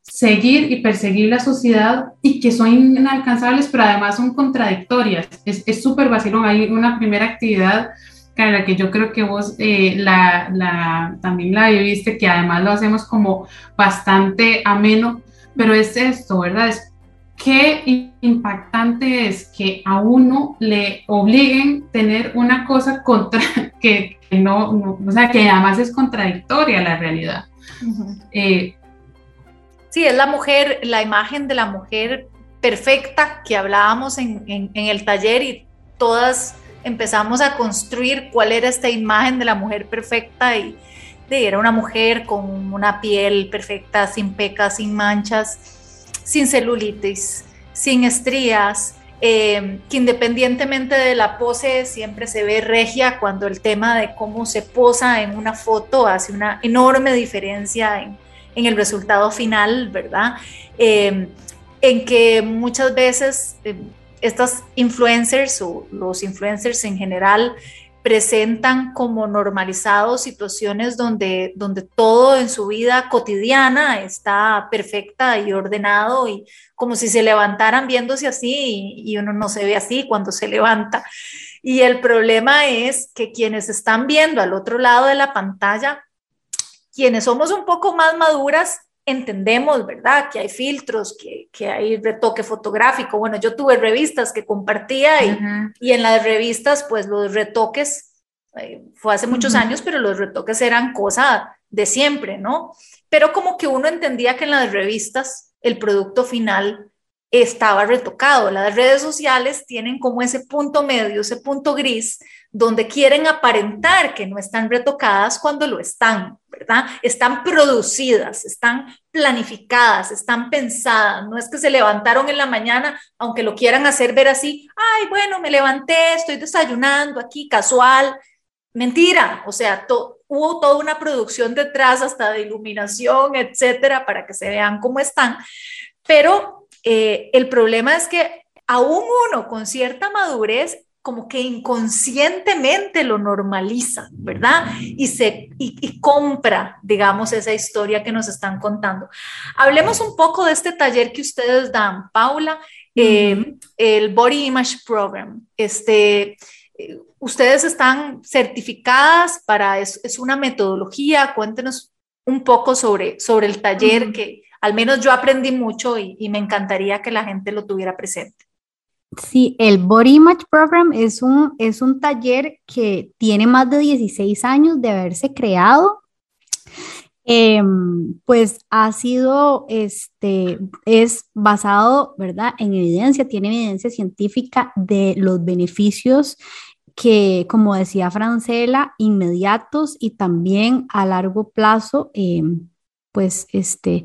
seguir y perseguir la sociedad y que son inalcanzables, pero además son contradictorias. Es súper vacilón. Hay una primera actividad en la que yo creo que vos eh, la, la, también la viviste, que además lo hacemos como bastante ameno, pero es esto, ¿verdad? Qué impactante es que a uno le obliguen tener una cosa contra que, no, o sea, que además es contradictoria a la realidad. Eh, sí, es la mujer, la imagen de la mujer perfecta que hablábamos en, en, el taller y todas empezamos a construir cuál era esta imagen de la mujer perfecta y de, era una mujer con una piel perfecta, sin pecas, sin manchas, sin celulitis, sin estrías, eh, que independientemente de la pose siempre se ve regia cuando el tema de cómo se posa en una foto hace una enorme diferencia en, el resultado final, ¿verdad? Eh, en que muchas veces eh, estas influencers o los influencers en general presentan como normalizados situaciones donde, donde todo en su vida cotidiana está perfecta y ordenado y como si se levantaran viéndose así y, uno no se ve así cuando se levanta. Y el problema es que quienes están viendo al otro lado de la pantalla, quienes somos un poco más maduras, entendemos, ¿verdad? Que hay filtros, que, que, hay retoque fotográfico. Bueno, yo tuve revistas que compartía y, y en las revistas, pues los retoques, eh, fue hace muchos años, pero los retoques eran cosa de siempre, ¿no? Pero como que uno entendía que en las revistas el producto final estaba retocado. Las redes sociales tienen como ese punto medio, ese punto gris, donde quieren aparentar que no están retocadas cuando lo están, ¿verdad? Están producidas, están planificadas, están pensadas. No es que se levantaron en la mañana, aunque lo quieran hacer ver así, ay, bueno, me levanté, estoy desayunando aquí, casual. Mentira, o sea, hubo toda una producción detrás, hasta de iluminación, etcétera, para que se vean cómo están. Pero eh, el problema es que aún uno con cierta madurez como que inconscientemente lo normaliza, ¿verdad? Y, se, y, compra, digamos, esa historia que nos están contando. Hablemos un poco de este taller que ustedes dan, Paula, eh, el Body Image Program. Este, eh, ustedes están certificadas para, es, es, una metodología, cuéntenos un poco sobre, sobre el taller que, al menos yo aprendí mucho y, me encantaría que la gente lo tuviera presente. Sí, el Body Image Program es un, es un taller que tiene más de 16 años de haberse creado. Em, pues ha sido, este, es basado, ¿verdad? En evidencia, tiene evidencia científica de los beneficios que, como decía Francela, inmediatos y también a largo plazo, em, pues, este,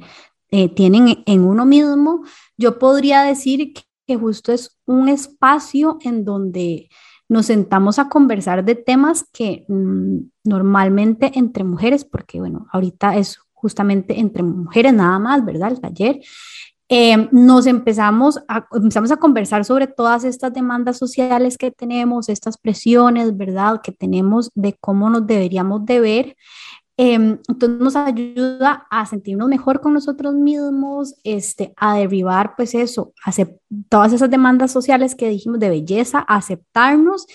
eh, tienen en uno mismo, yo podría decir justo es un espacio en donde nos sentamos a conversar de temas que mm, normalmente entre mujeres, porque bueno, ahorita es justamente entre mujeres nada más, ¿verdad? El taller. Eh, nos empezamos a, empezamos a conversar sobre todas estas demandas sociales que tenemos, estas presiones, ¿verdad? Que tenemos de cómo nos deberíamos de ver Em, entonces nos ayuda a sentirnos mejor con nosotros mismos, este, a derribar pues eso, todas esas demandas sociales que dijimos de belleza, aceptarnos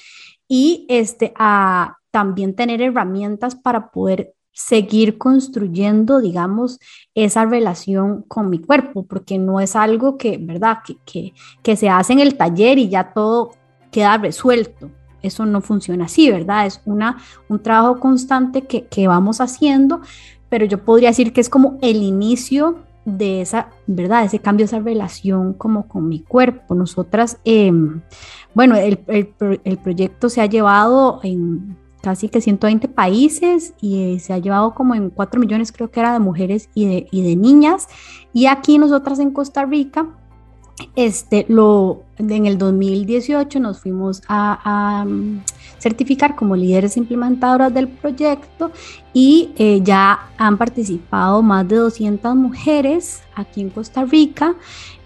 y este, a también tener herramientas para poder seguir construyendo, digamos, esa relación con mi cuerpo, porque no es algo que, ¿verdad?, que, que, que se hace en el taller y ya todo queda resuelto eso no funciona así, ¿verdad? Es una, un trabajo constante que, que vamos haciendo, pero yo podría decir que es como el inicio de esa, ¿verdad? Ese cambio, esa relación como con mi cuerpo. Nosotras, em, bueno, el, el, el, proyecto se ha llevado en casi que 120 países y se ha llevado como en 4 millones, creo que era de mujeres y de, y de niñas. Y aquí nosotras en Costa Rica, este, lo, en el 2018 nos fuimos a, mm, certificar como líderes implementadoras del proyecto y eh, ya han participado más de 200 mujeres aquí en Costa Rica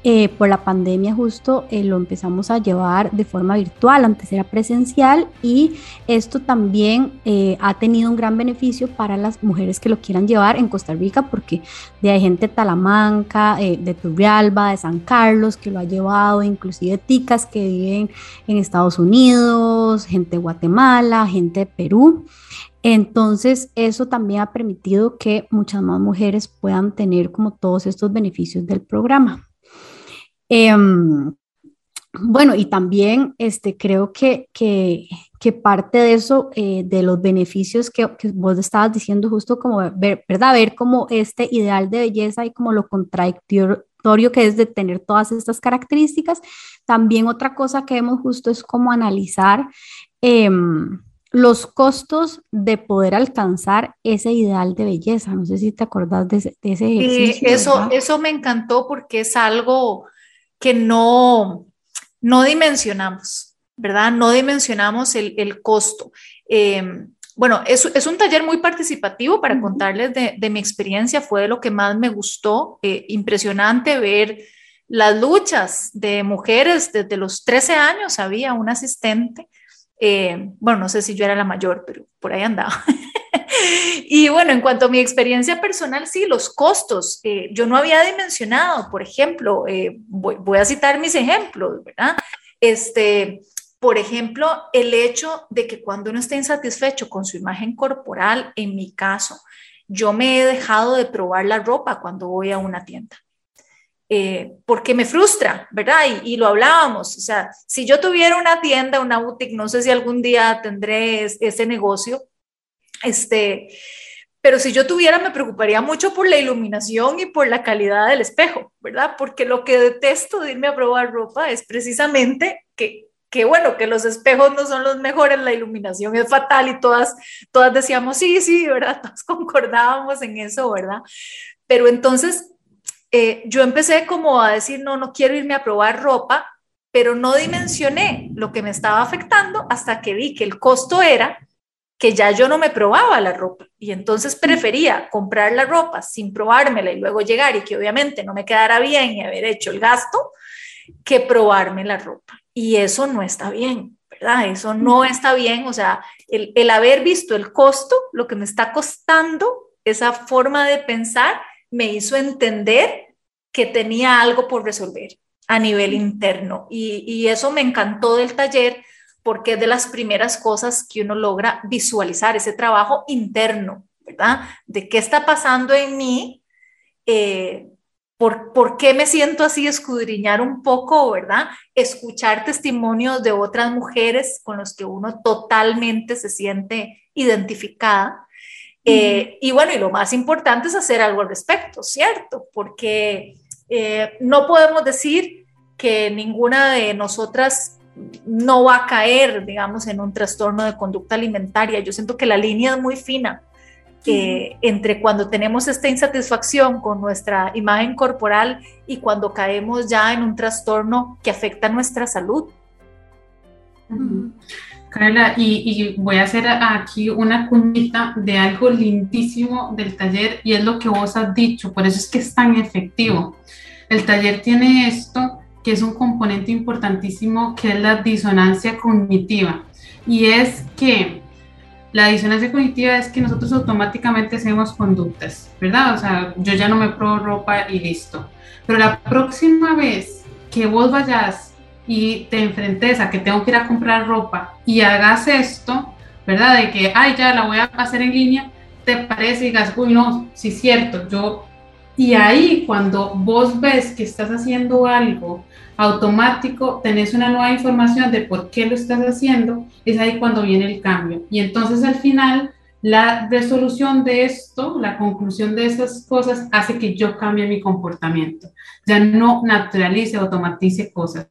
eh, por la pandemia justo eh, lo empezamos a llevar de forma virtual, antes era presencial y esto también ha tenido un gran beneficio para las mujeres que lo quieran llevar en Costa Rica porque de hay gente de Talamanca, de Turrialba, de San Carlos que lo ha llevado, inclusive ticas que viven en Estados Unidos, gente de Guatemala, gente de Perú. Entonces, eso también ha permitido que muchas más mujeres puedan tener como todos estos beneficios del programa. Em, bueno, y también este, creo que, que, parte de eso, eh, de los beneficios que, que, vos estabas diciendo, justo como ver, ¿verdad? Ver como este ideal de belleza y como lo contradictorio que es de tener todas estas características. También otra cosa que vemos justo es como analizar em, los costos de poder alcanzar ese ideal de belleza. No sé si te acordás de ese, de ese ejercicio. Sí, eso, eso me encantó porque es algo que no, no dimensionamos, ¿verdad? No dimensionamos el, costo. Em, bueno, es, es, un taller muy participativo para contarles de, mi experiencia, fue de lo que más me gustó, eh, impresionante ver las luchas de mujeres desde los 13 años, había un asistente, eh, bueno, no sé si yo era la mayor, pero por ahí andaba. y bueno, en cuanto a mi experiencia personal, sí, los costos, eh, yo no había dimensionado, por ejemplo, eh, voy, voy, a citar mis ejemplos, ¿verdad? Este, por ejemplo, el hecho de que cuando uno está insatisfecho con su imagen corporal, en mi caso, yo me he dejado de probar la ropa cuando voy a una tienda. Eh, porque me frustra, ¿verdad? Y, lo hablábamos, o sea, si yo tuviera una tienda, una boutique, no sé si algún día tendré ese negocio, este, pero si yo tuviera, me preocuparía mucho por la iluminación y por la calidad del espejo, ¿verdad? Porque lo que detesto de irme a probar ropa es precisamente que, que bueno, que los espejos no son los mejores, la iluminación es fatal y todas, todas decíamos, sí, sí, ¿verdad? Todas concordábamos en eso, ¿verdad? Pero entonces eh, yo empecé como a decir, no, no quiero irme a probar ropa, pero no dimensioné lo que me estaba afectando hasta que vi que el costo era que ya yo no me probaba la ropa y entonces prefería comprar la ropa sin probármela y luego llegar y que obviamente no me quedara bien y haber hecho el gasto que probarme la ropa. Y eso no está bien, ¿verdad? Eso no está bien. O sea, el, el haber visto el costo, lo que me está costando, esa forma de pensar, me hizo entender que tenía algo por resolver a nivel interno. Y, eso me encantó del taller porque es de las primeras cosas que uno logra visualizar, ese trabajo interno, ¿verdad? De qué está pasando en mí, eh, por, por, qué me siento así, escudriñar un poco, ¿verdad? Escuchar testimonios de otras mujeres con los que uno totalmente se siente identificada eh, y bueno, y lo más importante es hacer algo al respecto, ¿cierto? Porque eh, no podemos decir que ninguna de nosotras no va a caer, digamos, en un trastorno de conducta alimentaria. Yo siento que la línea es muy fina eh, entre cuando tenemos esta insatisfacción con nuestra imagen corporal y cuando caemos ya en un trastorno que afecta nuestra salud. Carla, y, voy a hacer aquí una cuñita de algo lindísimo del taller y es lo que vos has dicho, por eso es que es tan efectivo. El taller tiene esto que es un componente importantísimo que es la disonancia cognitiva y es que la disonancia cognitiva es que nosotros automáticamente hacemos conductas, ¿verdad? O sea, yo ya no me pruebo ropa y listo. Pero la próxima vez que vos vayas y te enfrentes a que tengo que ir a comprar ropa y hagas esto, ¿verdad? De que, ay, ya la voy a hacer en línea, te parece y digas, uy, no, sí es cierto, yo... Y ahí cuando vos ves que estás haciendo algo automático, tenés una nueva información de por qué lo estás haciendo, es ahí cuando viene el cambio. Y entonces al final la resolución de esto, la conclusión de esas cosas hace que yo cambie mi comportamiento. Ya no naturalice, automatice cosas.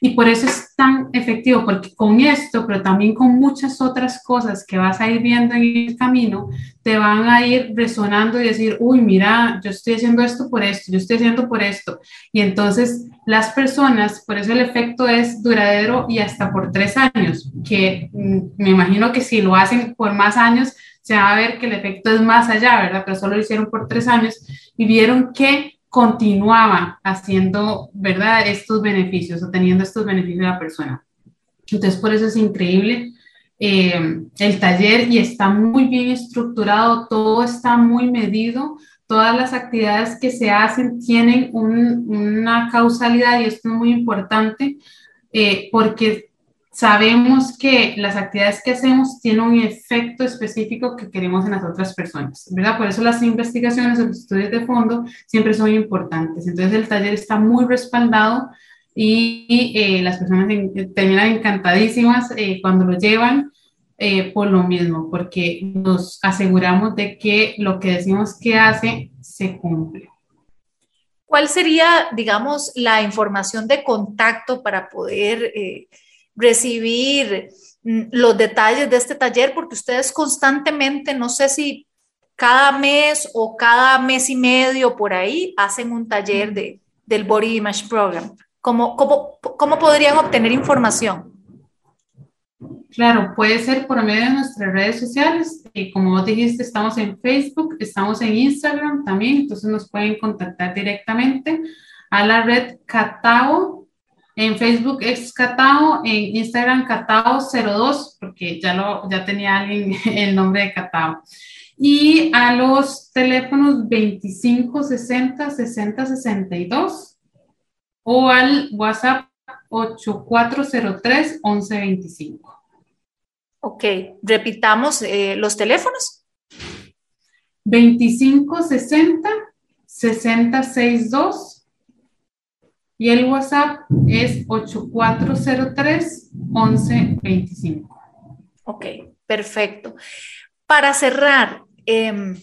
Y por eso es tan efectivo, porque con esto, pero también con muchas otras cosas que vas a ir viendo en el camino, te van a ir resonando y decir, uy, mira, yo estoy haciendo esto por esto, yo estoy haciendo por esto. Y entonces las personas, por eso el efecto es duradero y hasta por tres años, que mm, me imagino que si lo hacen por más años, se va a ver que el efecto es más allá, ¿verdad? Pero solo lo hicieron por tres años y vieron que continuaba haciendo, ¿verdad?, estos beneficios o teniendo estos beneficios de la persona. Entonces, por eso es increíble eh, el taller y está muy bien estructurado, todo está muy medido, todas las actividades que se hacen tienen una causalidad y esto es muy importante eh, porque sabemos que las actividades que hacemos tienen un efecto específico que queremos en las otras personas, ¿verdad? Por eso las investigaciones, los estudios de fondo siempre son importantes. Entonces el taller está muy respaldado y, eh, las personas terminan encantadísimas eh, cuando lo llevan eh, por lo mismo, porque nos aseguramos de que lo que decimos que hace se cumple. ¿Cuál sería, digamos, la información de contacto para poder recibir mm, los detalles de este taller porque ustedes constantemente, no sé si cada mes o cada mes y medio por ahí, hacen un taller de, del Body Image Program. ¿Cómo, cómo, podrían obtener información? Claro, puede ser por medio de nuestras redes sociales. y como vos dijiste, estamos en Facebook, estamos en Instagram también, entonces nos pueden contactar directamente a la red Catao. En Facebook es Catao, en Instagram Catao02, porque ya, lo, ya tenía alguien el nombre de Catao. Y a los teléfonos 25 60 60 62 o al WhatsApp 8403 1125. Ok, repitamos eh, los teléfonos. 2560 6062 y el WhatsApp es 8403 1125. Ok, perfecto. Para cerrar, em,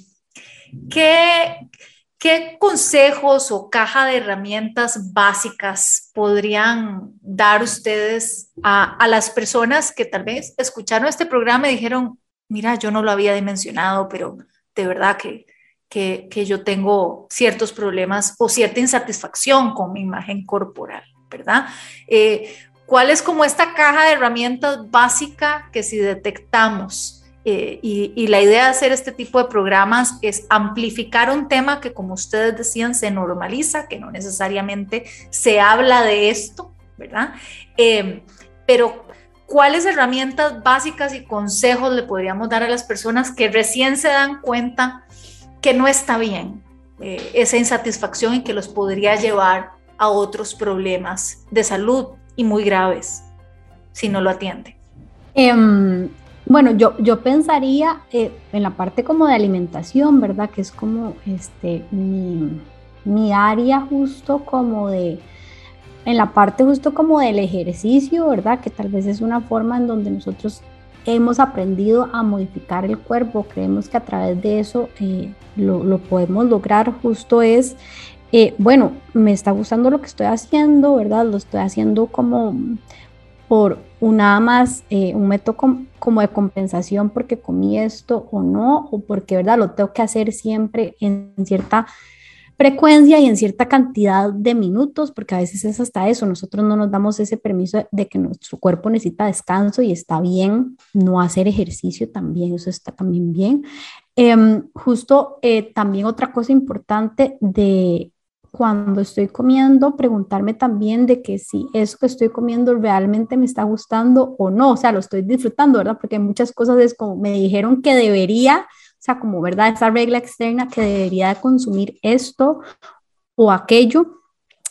¿qué, ¿qué consejos o caja de herramientas básicas podrían dar ustedes a, a las personas que tal vez escucharon este programa y dijeron, mira, yo no lo había dimensionado, pero de verdad que, que, yo tengo ciertos problemas o cierta insatisfacción con mi imagen corporal, ¿verdad? Eh, ¿Cuál es como esta caja de herramientas básica que si detectamos eh, y, la idea de hacer este tipo de programas es amplificar un tema que, como ustedes decían, se normaliza, que no necesariamente se habla de esto, ¿verdad? Eh, pero, ¿cuáles herramientas básicas y consejos le podríamos dar a las personas que recién se dan cuenta que no está bien eh, esa insatisfacción y que los podría llevar a otros problemas de salud y muy graves si no lo atienden? Em, bueno, yo, yo pensaría eh, en la parte como de alimentación, ¿verdad? Que es como este, mi, área justo como de, en la parte justo como del ejercicio, ¿verdad? Que tal vez es una forma en donde nosotros hemos aprendido a modificar el cuerpo, creemos que a través de eso eh, lo, podemos lograr, justo es, eh, bueno, me está gustando lo que estoy haciendo, ¿verdad? Lo estoy haciendo como por nada más eh, un método como de compensación porque comí esto o no, o porque verdad lo tengo que hacer siempre en cierta frecuencia y en cierta cantidad de minutos, porque a veces es hasta eso, nosotros no nos damos ese permiso de que nuestro cuerpo necesita descanso y está bien no hacer ejercicio también, eso está también bien. Em, justo eh, también otra cosa importante de cuando estoy comiendo, preguntarme también de que si eso que estoy comiendo realmente me está gustando o no, o sea, lo estoy disfrutando, ¿verdad? Porque muchas cosas es como me dijeron que debería, o sea, como, ¿verdad? Esa regla externa que debería consumir esto o aquello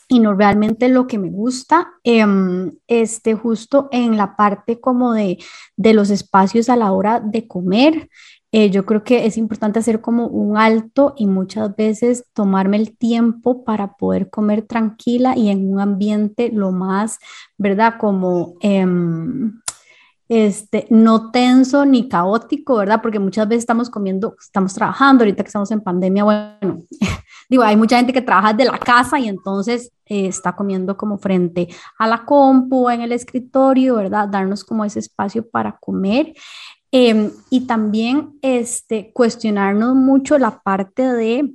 y no realmente lo que me gusta, em, este, justo en la parte como de, de los espacios a la hora de comer, eh, yo creo que es importante hacer como un alto y muchas veces tomarme el tiempo para poder comer tranquila y en un ambiente lo más, ¿verdad? Como... Em, este, no tenso ni caótico, ¿verdad? Porque muchas veces estamos comiendo, estamos trabajando, ahorita que estamos en pandemia, bueno, digo, hay mucha gente que trabaja de la casa y entonces eh, está comiendo como frente a la compu, en el escritorio, ¿verdad? Darnos como ese espacio para comer Em, y también este, cuestionarnos mucho la parte de,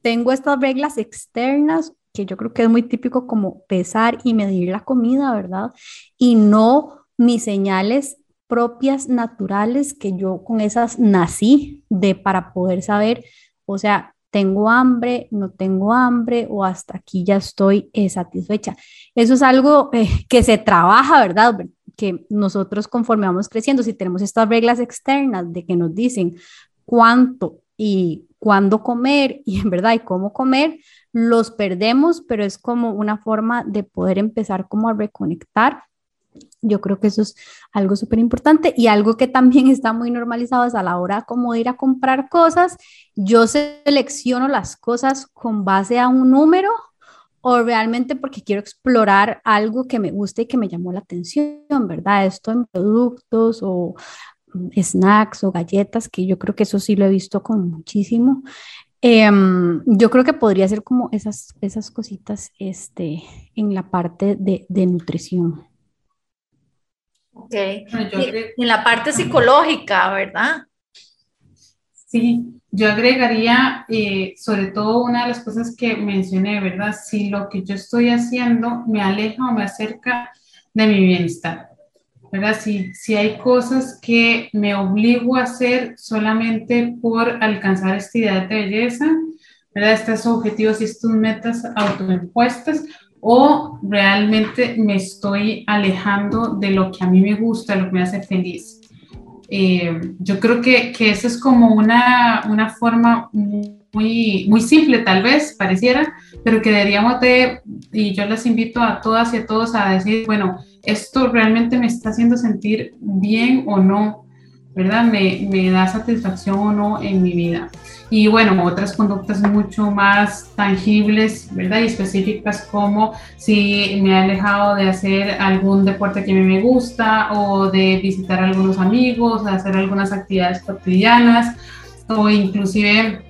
tengo estas reglas externas, que yo creo que es muy típico como pesar y medir la comida, ¿verdad? Y no mis señales propias, naturales, que yo con esas nací de para poder saber, o sea, tengo hambre, no tengo hambre o hasta aquí ya estoy satisfecha. Eso es algo eh, que se trabaja, ¿verdad? que nosotros conforme vamos creciendo, si tenemos estas reglas externas de que nos dicen cuánto y cuándo comer y en verdad y cómo comer, los perdemos, pero es como una forma de poder empezar como a reconectar. Yo creo que eso es algo súper importante y algo que también está muy normalizado es a la hora como de ir a comprar cosas. Yo selecciono las cosas con base a un número o realmente porque quiero explorar algo que me guste y que me llamó la atención, ¿verdad? Esto en productos o mm, snacks o galletas, que yo creo que eso sí lo he visto con muchísimo. Em, yo creo que podría ser como esas, esas cositas este, en la parte de, de nutrición. Ok. en la parte psicológica, ¿verdad? Sí, yo agregaría, eh, sobre todo una de las cosas que mencioné, ¿verdad? Si lo que yo estoy haciendo me aleja o me acerca de mi bienestar, ¿verdad? Si, si hay cosas que me obligo a hacer solamente por alcanzar esta idea de belleza, ¿verdad? Estos objetivos y estas metas autoimpuestas o realmente me estoy alejando de lo que a mí me gusta, lo que me hace feliz. Eh, yo creo que, que eso es como una, una forma muy, muy simple tal vez, pareciera, pero que deberíamos de, y yo les invito a todas y a todos a decir, bueno, esto realmente me está haciendo sentir bien o no, ¿verdad? Me, me da satisfacción o no en mi vida. Y bueno, otras conductas mucho más tangibles, ¿verdad? Y específicas como si me he alejado de hacer algún deporte que a mí me gusta o de visitar a algunos amigos, de hacer algunas actividades cotidianas o inclusive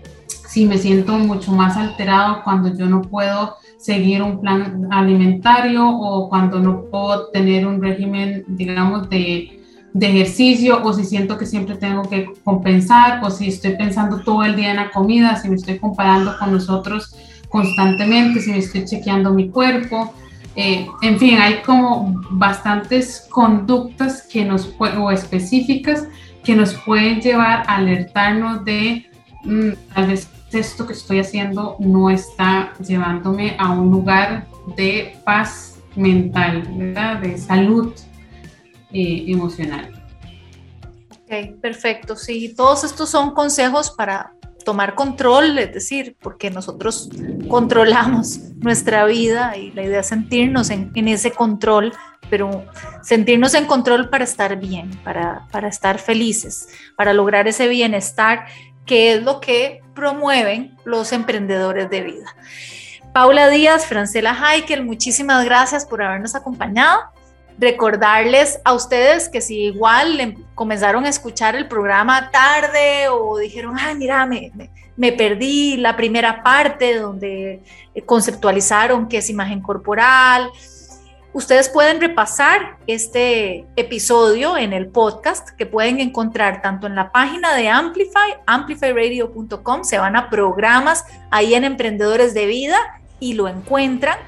si me siento mucho más alterado cuando yo no puedo seguir un plan alimentario o cuando no puedo tener un régimen, digamos, de de ejercicio o si siento que siempre tengo que compensar o si estoy pensando todo el día en la comida, si me estoy comparando con nosotros constantemente, si me estoy chequeando mi cuerpo. Eh, en fin, hay como bastantes conductas que nos o específicas que nos pueden llevar a alertarnos de mm, tal vez esto que estoy haciendo no está llevándome a un lugar de paz mental, ¿verdad? de salud eh, emocional. Ok, perfecto. Sí, todos estos son consejos para tomar control, es decir, porque nosotros controlamos nuestra vida y la idea es sentirnos en, ese control, pero sentirnos en control para estar bien, para, para estar felices, para lograr ese bienestar, que es lo que promueven los emprendedores de vida. Paula Díaz, Francela Heikel, muchísimas gracias por habernos acompañado recordarles a ustedes que si igual comenzaron a escuchar el programa tarde o dijeron, ay, mira, me, me, perdí la primera parte donde eh, conceptualizaron qué es imagen corporal, ustedes pueden repasar este episodio en el podcast que pueden encontrar tanto en la página de Amplify, amplifyradio.com, se van a programas ahí en Emprendedores de Vida y lo encuentran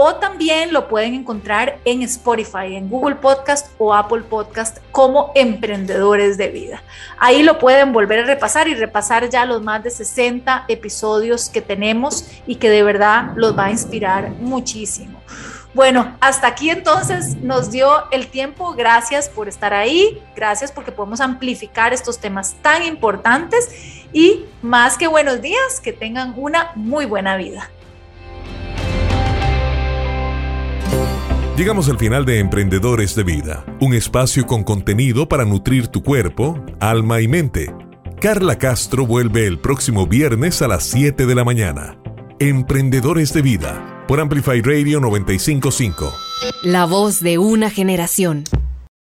o también lo pueden encontrar en Spotify, en Google Podcast o Apple Podcast como emprendedores de vida. Ahí lo pueden volver a repasar y repasar ya los más de 60 episodios que tenemos y que de verdad los va a inspirar muchísimo. Bueno, hasta aquí entonces nos dio el tiempo. Gracias por estar ahí. Gracias porque podemos amplificar estos temas tan importantes. Y más que buenos días, que tengan una muy buena vida. Llegamos al final de Emprendedores de Vida, un espacio con contenido para nutrir tu cuerpo, alma y mente. Carla Castro vuelve el próximo viernes a las 7 de la mañana. Emprendedores de Vida, por Amplify Radio 955. La voz de una generación.